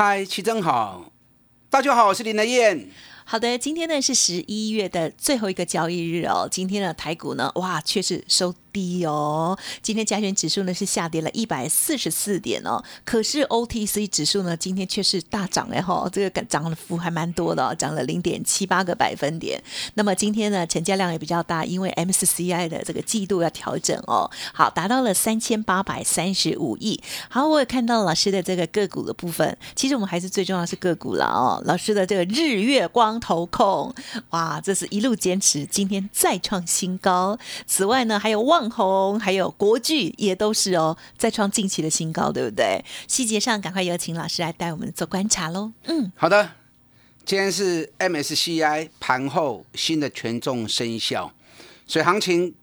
嗨，齐正好，大家好，我是林德燕。好的，今天呢是十一月的最后一个交易日哦，今天的台股呢，哇，却是收。低哦，今天加权指数呢是下跌了一百四十四点哦，可是 OTC 指数呢今天却是大涨哎哈，这个涨的幅还蛮多的，涨了零点七八个百分点。那么今天呢成交量也比较大，因为 MSCI 的这个季度要调整哦，好达到了三千八百三十五亿。好，我也看到老师的这个个股的部分，其实我们还是最重要是个股了哦。老师的这个日月光投控，哇，这是一路坚持，今天再创新高。此外呢还有旺。红还有国剧也都是哦，再创近期的新高，对不对？细节上赶快有请老师来带我们做观察喽。嗯，好的。今天是 MSCI 盘后新的权重生效，所以行情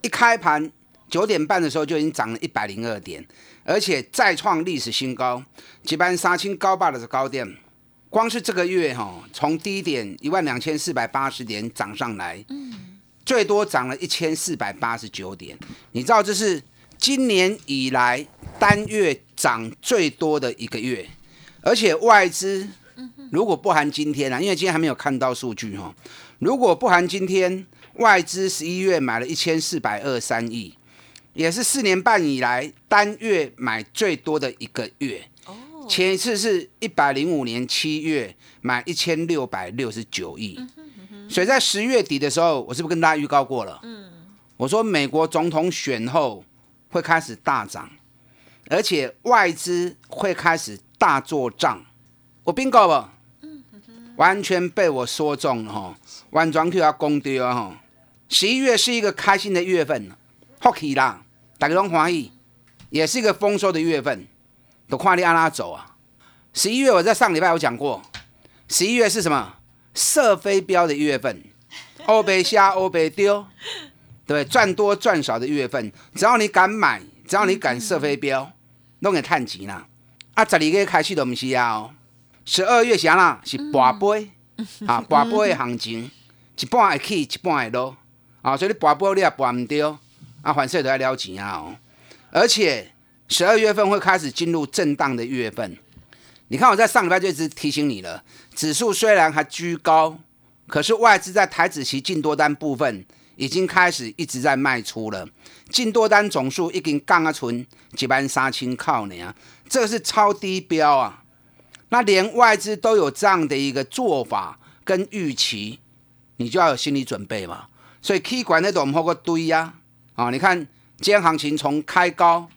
一开盘九点半的时候就已经涨了一百零二点，而且再创历史新高。几班杀青高霸的是高点，光是这个月哈，从低点一万两千四百八十点涨上来。嗯。最多涨了一千四百八十九点，你知道这是今年以来单月涨最多的一个月，而且外资如果不含今天啊，因为今天还没有看到数据哈，如果不含今天，外资十一月买了一千四百二三亿，也是四年半以来单月买最多的一个月。前一次是一百零五年七月买一千六百六十九亿。所以在十月底的时候，我是不是跟大家预告过了？嗯，我说美国总统选后会开始大涨，而且外资会开始大做账。我 bingo 不？完全被我说中了哈！完全 Q 要攻丢哈！十一月是一个开心的月份，Hockey 啦，大家拢欢喜，也是一个丰收的月份，都跨利阿拉走啊！十一月我在上礼拜有讲过，十一月是什么？射飞镖的月份，欧贝虾欧贝丢，对赚多赚少的月份，只要你敢买，只要你敢射飞镖，拢会探钱啦。啊，十二月开始都唔是啊，十二月啥啦？是博杯啊，博杯的行情，一半会起，一半会落啊。所以你博杯你也博唔掉，啊，反正都要了钱啊。哦，而且十二月份会开始进入震荡的月份。你看我在上礼拜就一直提醒你了，指数虽然还居高，可是外资在台子期净多单部分已经开始一直在卖出了，净多单总数已经降啊存几万三千靠你啊，这是超低标啊！那连外资都有这样的一个做法跟预期，你就要有心理准备嘛。所以 K 管那种好个堆呀啊！你看今天行情从开高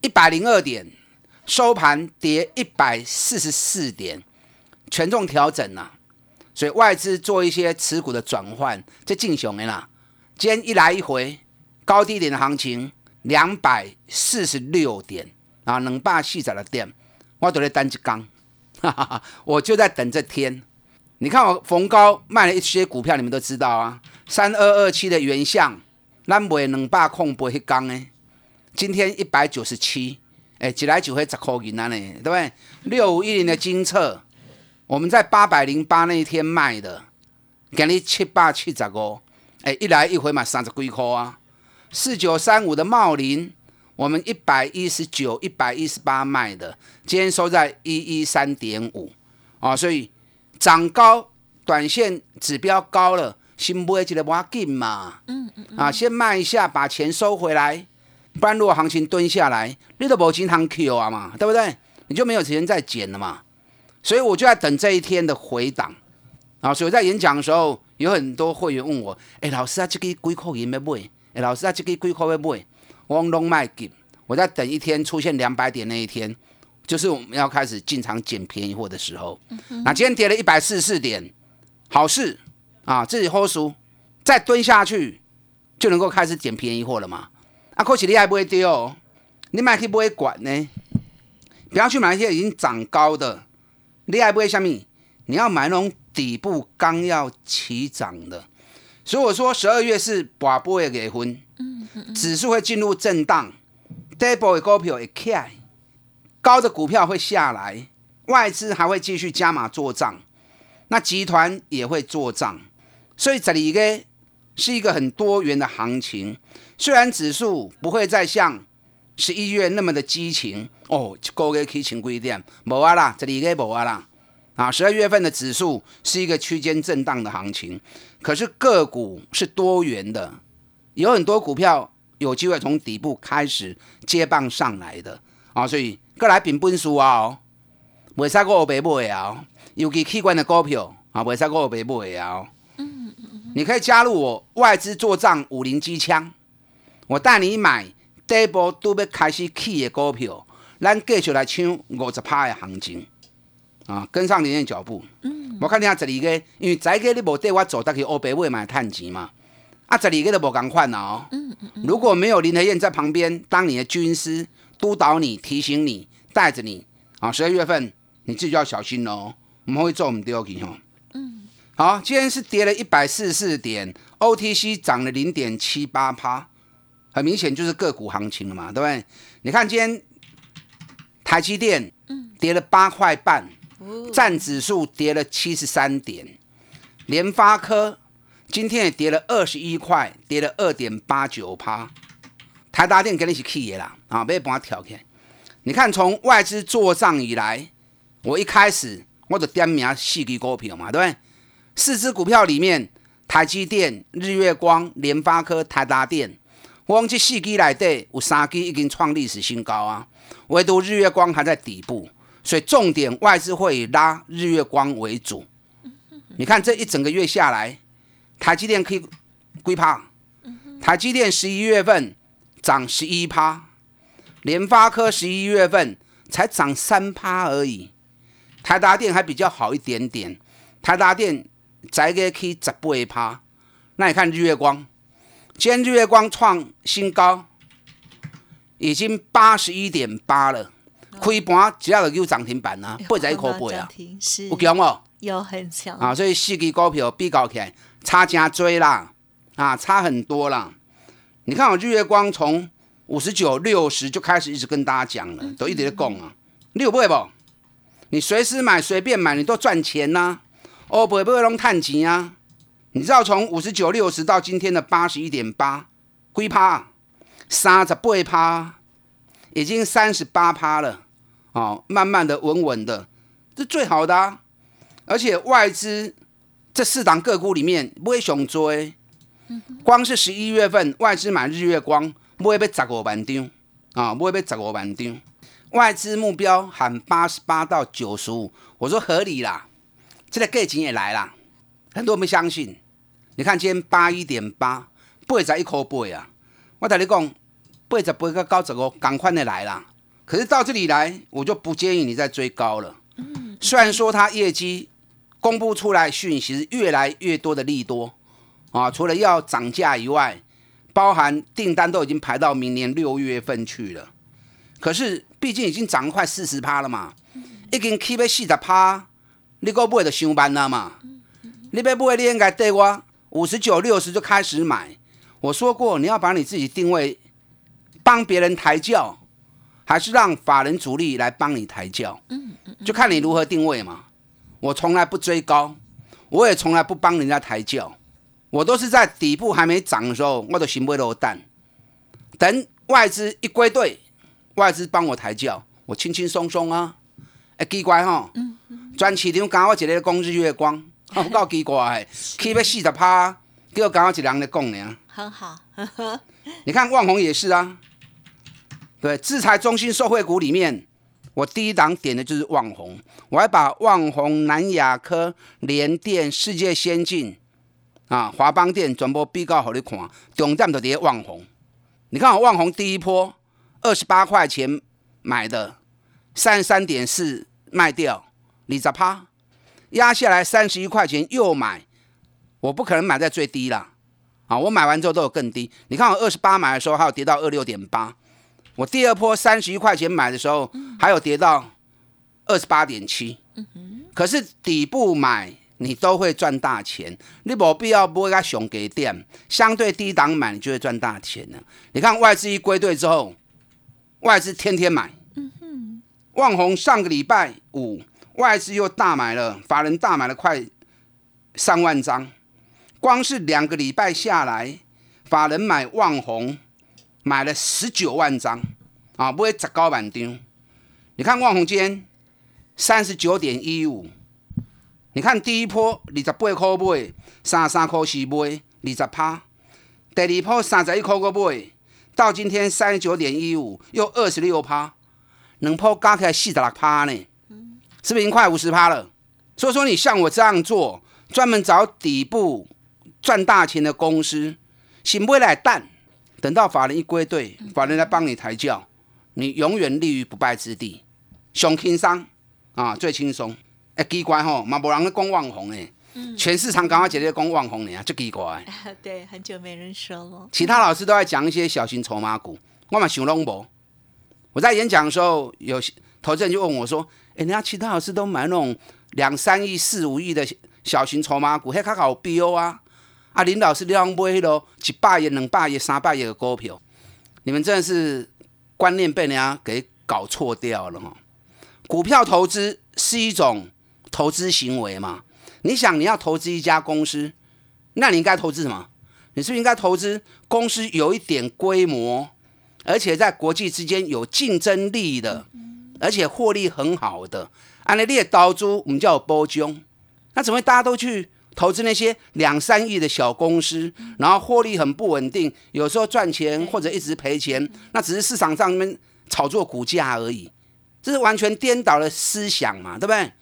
一百零二点。收盘跌一百四十四点，权重调整呐，所以外资做一些持股的转换，这进熊的啦。今天一来一回高低点的行情，两百四十六点啊，能霸细仔的店，我都在单只缸，哈哈哈，我就在等这天。你看我逢高卖了一些股票，你们都知道啊，三二二七的原相，咱卖能霸控不会刚呢，今天一百九十七。哎，一来就会十块银啊呢，对不对？六五一零的金策，我们在八百零八那一天卖的，给你七百七十五，哎，一来一回嘛，三十几块啊。四九三五的茂林，我们一百一十九、一百一十八卖的，今天收在一一三点五啊，所以涨高，短线指标高了，先买一个挖紧嘛，嗯嗯，啊，先卖一下，把钱收回来。不然，如果行情蹲下来，你都无钱行 Q 啊嘛，对不对？你就没有时间再减了嘛。所以我就在等这一天的回档啊。所以我在演讲的时候，有很多会员问我：“哎，老师啊，这个几块银要买？哎，老师啊，这个几块要买？”我拢卖给。我在等一天出现两百点那一天，就是我们要开始进场捡便宜货的时候。那今天跌了一百四十四点，好事啊，自己 hold 熟，再蹲下去就能够开始捡便宜货了嘛。啊，可是你还不会丢，你买去不会管呢？不要去买一些已经涨高的。你还不会下面？你要买那种底部刚要起涨的。所以我说十二月是寡波的给分，指数会进入震荡，底部的股票会起来，高的股票会下来，外资还会继续加码做账，那集团也会做账，所以这里个是一个很多元的行情。虽然指数不会再像十一月那么的激情哦，高月起情规点，无啊啦，这里个无啊啦。啊，十二月份的指数是一个区间震荡的行情，可是个股是多元的，有很多股票有机会从底部开始接棒上来的啊，所以过来平分数啊，袂使个白买啊，尤其器官的股票啊，袂使个白买啊。嗯嗯你可以加入我外资做账五零机枪，我带你买底部都要开始起的股票，咱继续来抢五十趴的行情。啊，跟上您的脚步。嗯，我看你啊，十二个，因为在个你无带我走，得去欧北位买探钱嘛。啊，十二个都无共款哦。嗯嗯如果没有林和燕在旁边当你的军师，督导你、提醒你、带着你，啊，十二月份你自己要小心哦，我们会做我们丢去哦。嗯。好，今天是跌了一百四十四点，OTC 涨了零点七八趴，很明显就是个股行情了嘛，对不对？你看今天台积电，跌了八块半。占指数跌了七十三点，联发科今天也跌了二十一块，跌了二点八九趴。台达电跟你是 key 的啦，啊，别帮我跳开。你看，从外资做账以来，我一开始我就点名四支股票嘛，对不对？四只股票里面，台积电、日月光、联发科、台达电，我讲这四支来底有三支已经创历史新高啊，唯独日月光还在底部。所以重点外资会以拉日月光为主。你看这一整个月下来，台积电可以归趴。台积电十一月份涨十一趴，联发科十一月份才涨三趴而已。台达电还比较好一点点，台达电再个可以十八趴。那你看日月光，今天日月光创新高，已经八十一点八了。开盘只要有涨停板啊，八十一块八啊，有强哦，有很强啊，所以四支股票比较起来差真多啦，啊，差很多啦。你看我日月光从五十九、六十就开始一直跟大家讲了，都一直在讲啊，你有买不？你随时买、随便买，你都赚钱呐。哦，不会不会弄探钱啊？你知道从五十九、六十到今天的八十一点八，几趴？三十八趴，已经三十八趴了。哦，慢慢的、稳稳的，这最好的啊！而且外资这四档个股里面不会熊追，光是十一月份外资买日月光不会被砸五万张啊，不会被砸五万张。外资目标喊八十八到九十五，我说合理啦，这个价钱也来啦，很多人不相信。你看今天八一点八，八十一块八啊！我跟你讲，八十八个九十五，赶快的来啦！可是到这里来，我就不建议你再追高了。虽然说它业绩公布出来讯息越来越多的利多啊，除了要涨价以外，包含订单都已经排到明年六月份去了。可是毕竟已经涨快四十趴了嘛，已经起要四十趴，你个买就上班了嘛。你要买，你应该对我五十九、六十就开始买。我说过，你要把你自己定位，帮别人抬轿。还是让法人主力来帮你抬轿，嗯嗯，就看你如何定位嘛。我从来不追高，我也从来不帮人家抬轿，我都是在底部还没涨的时候，我就先买落蛋，等外资一归队，外资帮我抬轿，我轻轻松松啊。哎，奇怪哈，嗯嗯，专市场刚我一个讲日月光，好够奇怪，起要四十趴，叫刚刚一人在讲呢。很好，你看万宏也是啊。对，制裁中心受惠股里面，我第一档点的就是旺宏，我还把旺宏、南亚科、联电、世界先进啊、华邦电全部比较好你看，重点就跌旺宏。你看我旺宏第一波二十八块钱买的，三十三点四卖掉，二十趴压下来三十一块钱又买，我不可能买在最低啦，啊，我买完之后都有更低。你看我二十八买的时候，还有跌到二六点八。我第二波三十一块钱买的时候，还有跌到二十八点七。可是底部买你都会赚大钱，你没必要买个熊给店，相对低档买你就会赚大钱了。你看外资一归队之后，外资天天买，嗯哼旺宏上个礼拜五外资又大买了，法人大买了快三万张，光是两个礼拜下来，法人买旺红买了十九万张。啊，不会砸高板张。你看旺宏今天三十九点一五，你看第一波二十八块买，三十三块四买二十趴，第二波三十一块个买，到今天三十九点一五又二十六趴，两波加起来四十六趴呢，是不是已经快五十趴了？所以说你像我这样做，专门找底部赚大钱的公司，醒不来蛋，等到法人一归队，法人来帮你抬轿，你永远立于不败之地。上轻松啊，最轻松。哎，奇怪吼，嘛无人咧讲网红诶，全市场刚刚姐姐讲网红呢，就奇怪。对，很久没人说了。其他老师都在讲一些小型筹码股，我嘛想拢无。我在演讲的时候，有投资人就问我说：“哎，人家其他老师都买那种两三亿、四五亿的小型筹码股，迄较好标啊！啊，林老师你要买迄咯，一百亿、两百亿、三百亿的股票，你们真的是观念被人家给搞错掉了哈。”股票投资是一种投资行为嘛？你想你要投资一家公司，那你应该投资什么？你是不是应该投资公司有一点规模，而且在国际之间有竞争力的，而且获利很好的？按那列刀猪，我们叫波中。那怎么会大家都去投资那些两三亿的小公司，然后获利很不稳定，有时候赚钱或者一直赔钱？那只是市场上面炒作股价而已。这是完全颠倒的思想嘛，对不对？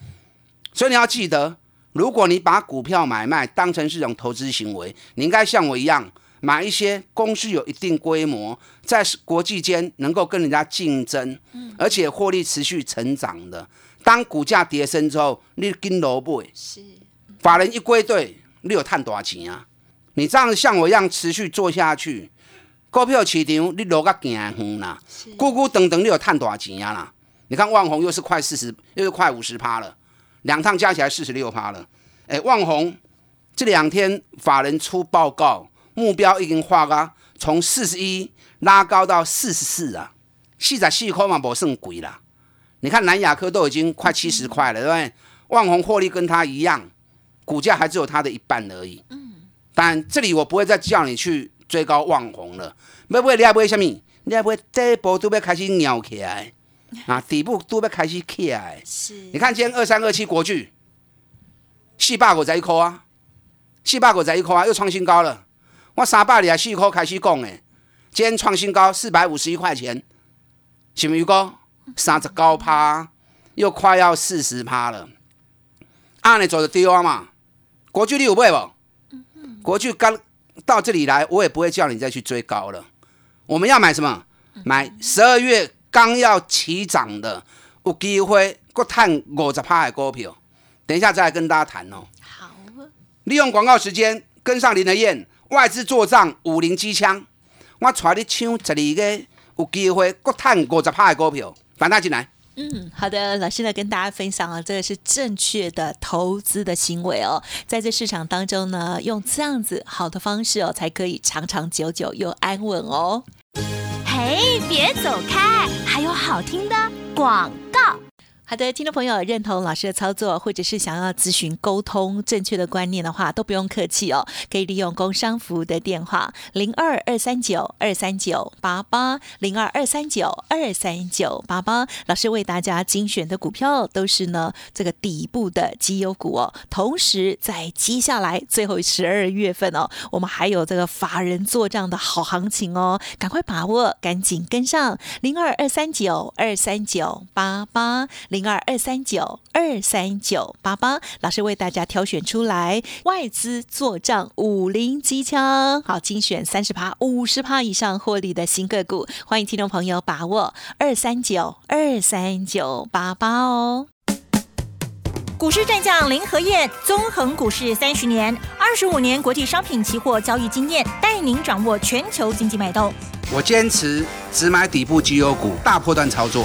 所以你要记得，如果你把股票买卖当成是一种投资行为，你应该像我一样买一些公司有一定规模，在国际间能够跟人家竞争，而且获利持续成长的。当股价跌升之后，你跟萝卜是法人一归队，你有赚多少钱啊？你这样像我一样持续做下去，股票市场你落个行远啦，咕咕等等，你有赚多少钱啊啦？你看万红又是快四十，又是快五十趴了，两趟加起来四十六趴了。哎，万红这两天法人出报告，目标已经画啊从四十一拉高到四十四啊，四十四块嘛，不算贵啦。你看南亚科都已经快七十块了，对不对？旺宏获利跟它一样，股价还只有它的一半而已。嗯。但这里我不会再叫你去追高旺宏了，要不你要买什么？你要买这一波都要开始扭起来。啊，底部都要开始起来。是，你看今天二三二七国巨，四百股在一颗啊，四百股在一颗啊，又创新高了。我三百二四颗开始讲诶，今天创新高四百五十一块钱，是不是哥？三十高趴，又快要四十趴了。按你走的对啊嘛，国巨你有买不？国巨刚到这里来，我也不会叫你再去追高了。我们要买什么？买十二月。刚要起涨的，有机会国探五十趴的股票，等一下再来跟大家谈哦。好，利用广告时间跟上林德燕外资做账五零机枪，我带你抢十二个有机会国探五十趴的股票，反大进来。嗯，好的，老师呢跟大家分享啊这个是正确的投资的行为哦，在这市场当中呢，用这样子好的方式哦，才可以长长久久又安稳哦。嘿，别走开！还有好听的广告。好的，听众朋友认同老师的操作，或者是想要咨询沟通正确的观念的话，都不用客气哦，可以利用工商服务的电话零二二三九二三九八八零二二三九二三九八八。老师为大家精选的股票都是呢这个底部的绩优股哦。同时在接下来最后十二月份哦，我们还有这个法人做账的好行情哦，赶快把握，赶紧跟上零二二三九二三九八八零。零二二三九二三九八八，老师为大家挑选出来外资做账五零机枪，好精选三十趴、五十趴以上获利的新个股，欢迎听众朋友把握二三九二三九八八哦。股市战将林和燕，纵横股市三十年，二十五年国际商品期货交易经验，带您掌握全球经济脉动。我坚持只买底部绩优股，大波段操作。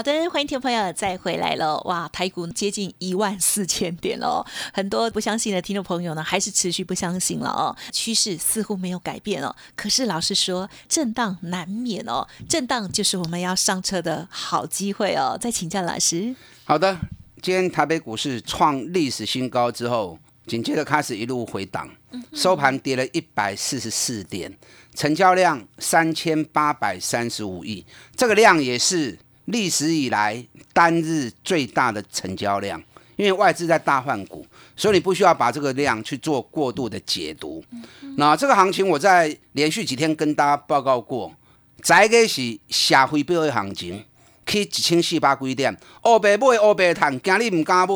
好的，欢迎听众朋友再回来了。哇，台股接近一万四千点了，很多不相信的听众朋友呢，还是持续不相信了哦。趋势似乎没有改变哦，可是老师说，震荡难免哦，震荡就是我们要上车的好机会哦。再请教老师。好的，今天台北股市创历史新高之后，紧接着开始一路回档，收盘跌了一百四十四点，成交量三千八百三十五亿，这个量也是。历史以来单日最大的成交量，因为外资在大换股，所以你不需要把这个量去做过度的解读。那这个行情，我在连续几天跟大家报告过，这个是社会标的行情，去一千四百几点，乌白买乌白赚，今日唔敢买，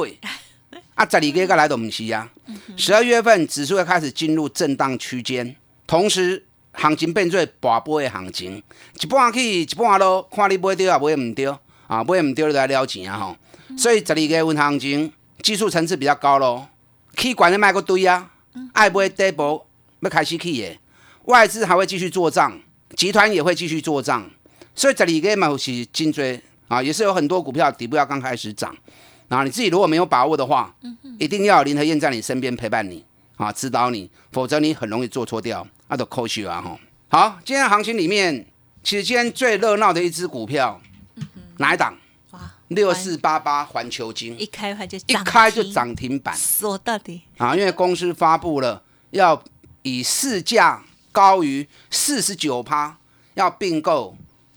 啊，十二月个来都唔是啊。十二月份指数会开始进入震荡区间，同时。行情变做跋波的行情，一半去一半落，看你买对啊，买唔对啊，买唔对你就来了钱啊吼。所以十二月份行情技术层次比较高咯，去管的卖个堆啊，爱买底部要开始去的，外资还会继续做账，集团也会继续做账，所以十二月嘛是真追啊，也是有很多股票底部要刚开始涨，然后你自己如果没有把握的话，一定要林和燕在你身边陪伴你啊，指导你，否则你很容易做错掉。啊，都扣血啊！哈，好，今天行情里面，其实今天最热闹的一只股票，哪一档？哇，六四八八环球金，一开盘就一开就涨停板，说到底啊，因为公司发布了要以市价高于四十九趴，要并购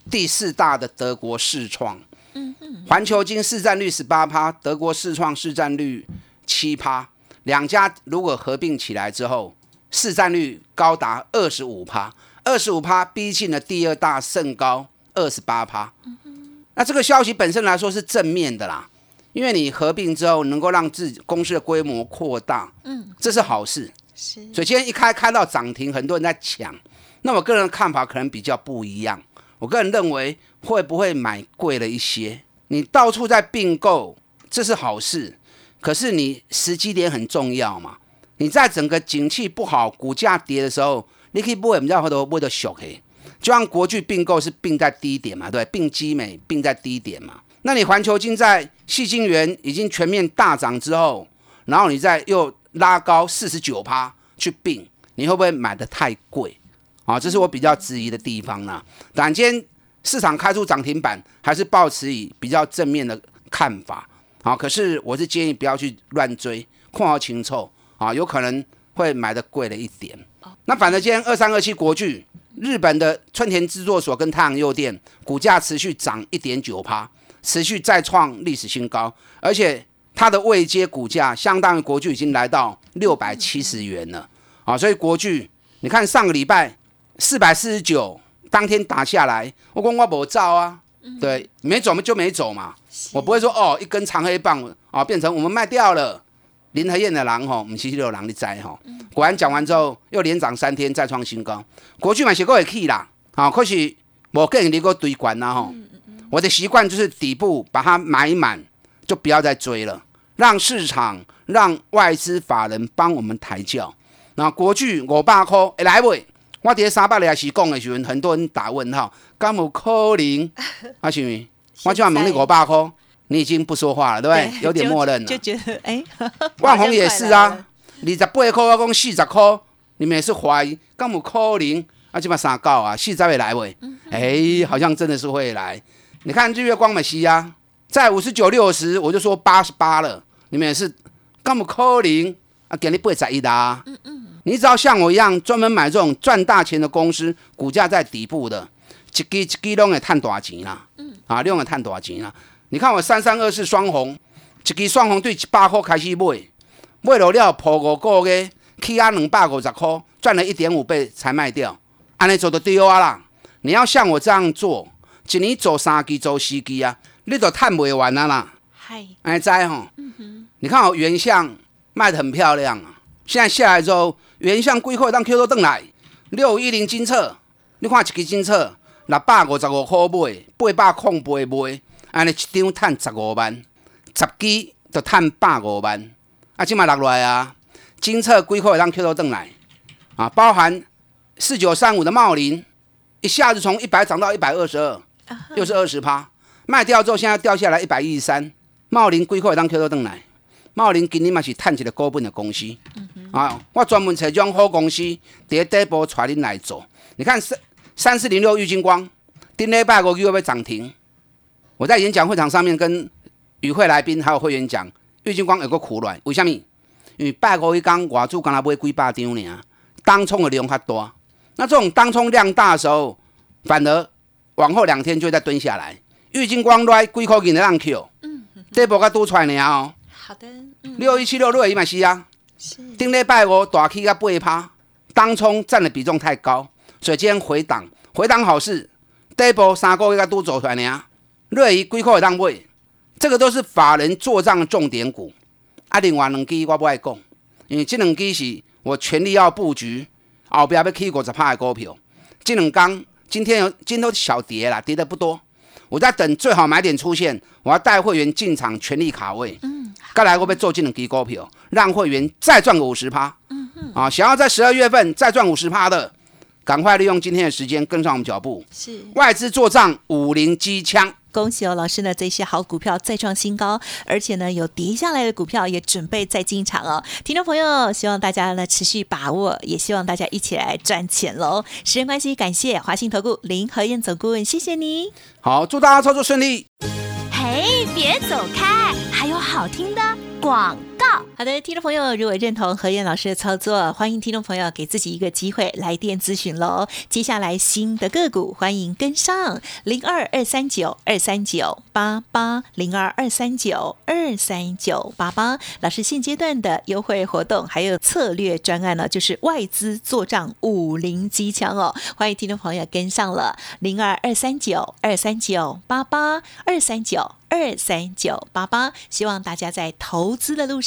第四大的德国视创。嗯嗯，环球金市占率十八趴，德国视创市占率七趴，两家如果合并起来之后。市占率高达二十五趴，二十五趴逼近了第二大盛高二十八趴。那这个消息本身来说是正面的啦，因为你合并之后能够让自己公司的规模扩大，嗯，这是好事。是，所以今天一开开到涨停，很多人在抢。那我个人的看法可能比较不一样，我个人认为会不会买贵了一些？你到处在并购，这是好事，可是你时机点很重要嘛。你在整个景气不好、股价跌的时候，你可以不会知道很多为了小黑，就像国巨并购是并在低点嘛，对，并基美并在低点嘛。那你环球金在细晶圆已经全面大涨之后，然后你再又拉高四十九趴去并，你会不会买的太贵？啊，这是我比较质疑的地方呢。但今天市场开出涨停板，还是保持以比较正面的看法。好，可是我是建议不要去乱追，控好情凑。啊，有可能会买的贵了一点。那反正今天二三二七国巨，日本的春田制作所跟太阳诱电股价持续涨一点九趴，持续再创历史新高，而且它的未接股价相当于国巨已经来到六百七十元了。啊，所以国巨，你看上个礼拜四百四十九，当天打下来，我讲我不照啊，对，没走就没走嘛，我不会说哦一根长黑棒啊变成我们卖掉了。林和燕的狼吼，唔是有狼的灾吼。果然讲完之后，又连涨三天，再创新高。过去买写过也可以啦，好，可是我个人离过堆管啦吼。我的习惯就是底部把它买满，就不要再追了，让市场、让外资法人帮我们抬轿。那国巨五百块会来不？我伫三百里还是讲的时候，很多人打问号，敢有可能？阿是我就要问你五百块。你已经不说话了，对不对？有点默认了。就觉得哎，万红也是啊，二十八块我讲四十块，你们也是怀疑，干有可能？啊，起码三告啊，四十会来喂？哎，好像真的是会来。你看日月光美西啊，在五十九六十，我就说八十八了，你们也是干有可能？啊，给你八十一的啊。嗯嗯。你只要像我一样，专门买这种赚大钱的公司，股价在底部的，一支一支拢会赚大钱啦。嗯。啊，你用会赚大钱啦。你看我三三二四双红，一支双红对一百块开始买，买落了破五个月，起啊两百五十块，赚了一点五倍才卖掉，安尼做就对啊啦。你要像我这样做，一年做三支做四支啊，你都赚不完啊啦。嗨，哎在吼，你看我原相卖的很漂亮啊，现在下来之后，原相贵货当 Q 都登来，六一零金策，你看一支金策六百五十五块买，八百空八卖，安尼一张赚十五万，十支就赚百五万。啊，即嘛落来啊，金策几块会当 Q 到转来啊，包含四九三五的茂林，一下子从一百涨到一百二十二，又是二十趴。卖掉之后，现在掉下来一百一十三。茂林几块会当 Q 到转来？茂林今年嘛是趁一个高本的公司啊，我专门找这种好公司，第一第一波带恁来做。你看三三四零六玉金光，顶礼拜五又要涨停。我在演讲会场上面跟与会来宾还有会员讲。玉金光有个苦卵，为什么？因为拜五一刚外资刚才买几百张呢，当冲的量较大。那这种当冲量大的时候，反而往后两天就会再蹲下来。玉金光来几块钱的浪 Q，嗯，这波个多出来呢哦。好的，六一七六六一嘛是啊，是。顶礼拜五大起个八趴，当冲占的比重太高，所以今天回档，回档好事。这波三个月才多走出来呢，瑞仪几块当位。这个都是法人做账的重点股，啊，另外两支我不爱讲，因为这两支是我全力要布局，后边要起五十趴的股票。这两刚今天有今天都小跌了，跌的不多。我在等最好买点出现，我要带会员进场全力卡位。嗯，该来会不会做这两支股票，让会员再赚个五十趴？嗯嗯，啊，想要在十二月份再赚五十趴的，赶快利用今天的时间跟上我们脚步。是外资做账，五零机枪。恭喜哦，老师呢，这些好股票再创新高，而且呢，有跌下来的股票也准备再进场哦。听众朋友，希望大家呢持续把握，也希望大家一起来赚钱喽。时间关系，感谢华信投顾林和燕总顾问，谢谢你。好，祝大家操作顺利。嘿，别走开，还有好听的广。好的，听众朋友，如果认同何燕老师的操作，欢迎听众朋友给自己一个机会来电咨询喽。接下来新的个股，欢迎跟上零二二三九二三九八八零二二三九二三九八八。老师现阶段的优惠活动还有策略专案呢，就是外资做账五零机枪哦，欢迎听众朋友跟上了零二二三九二三九八八二三九。二三九八八，希望大家在投资的路上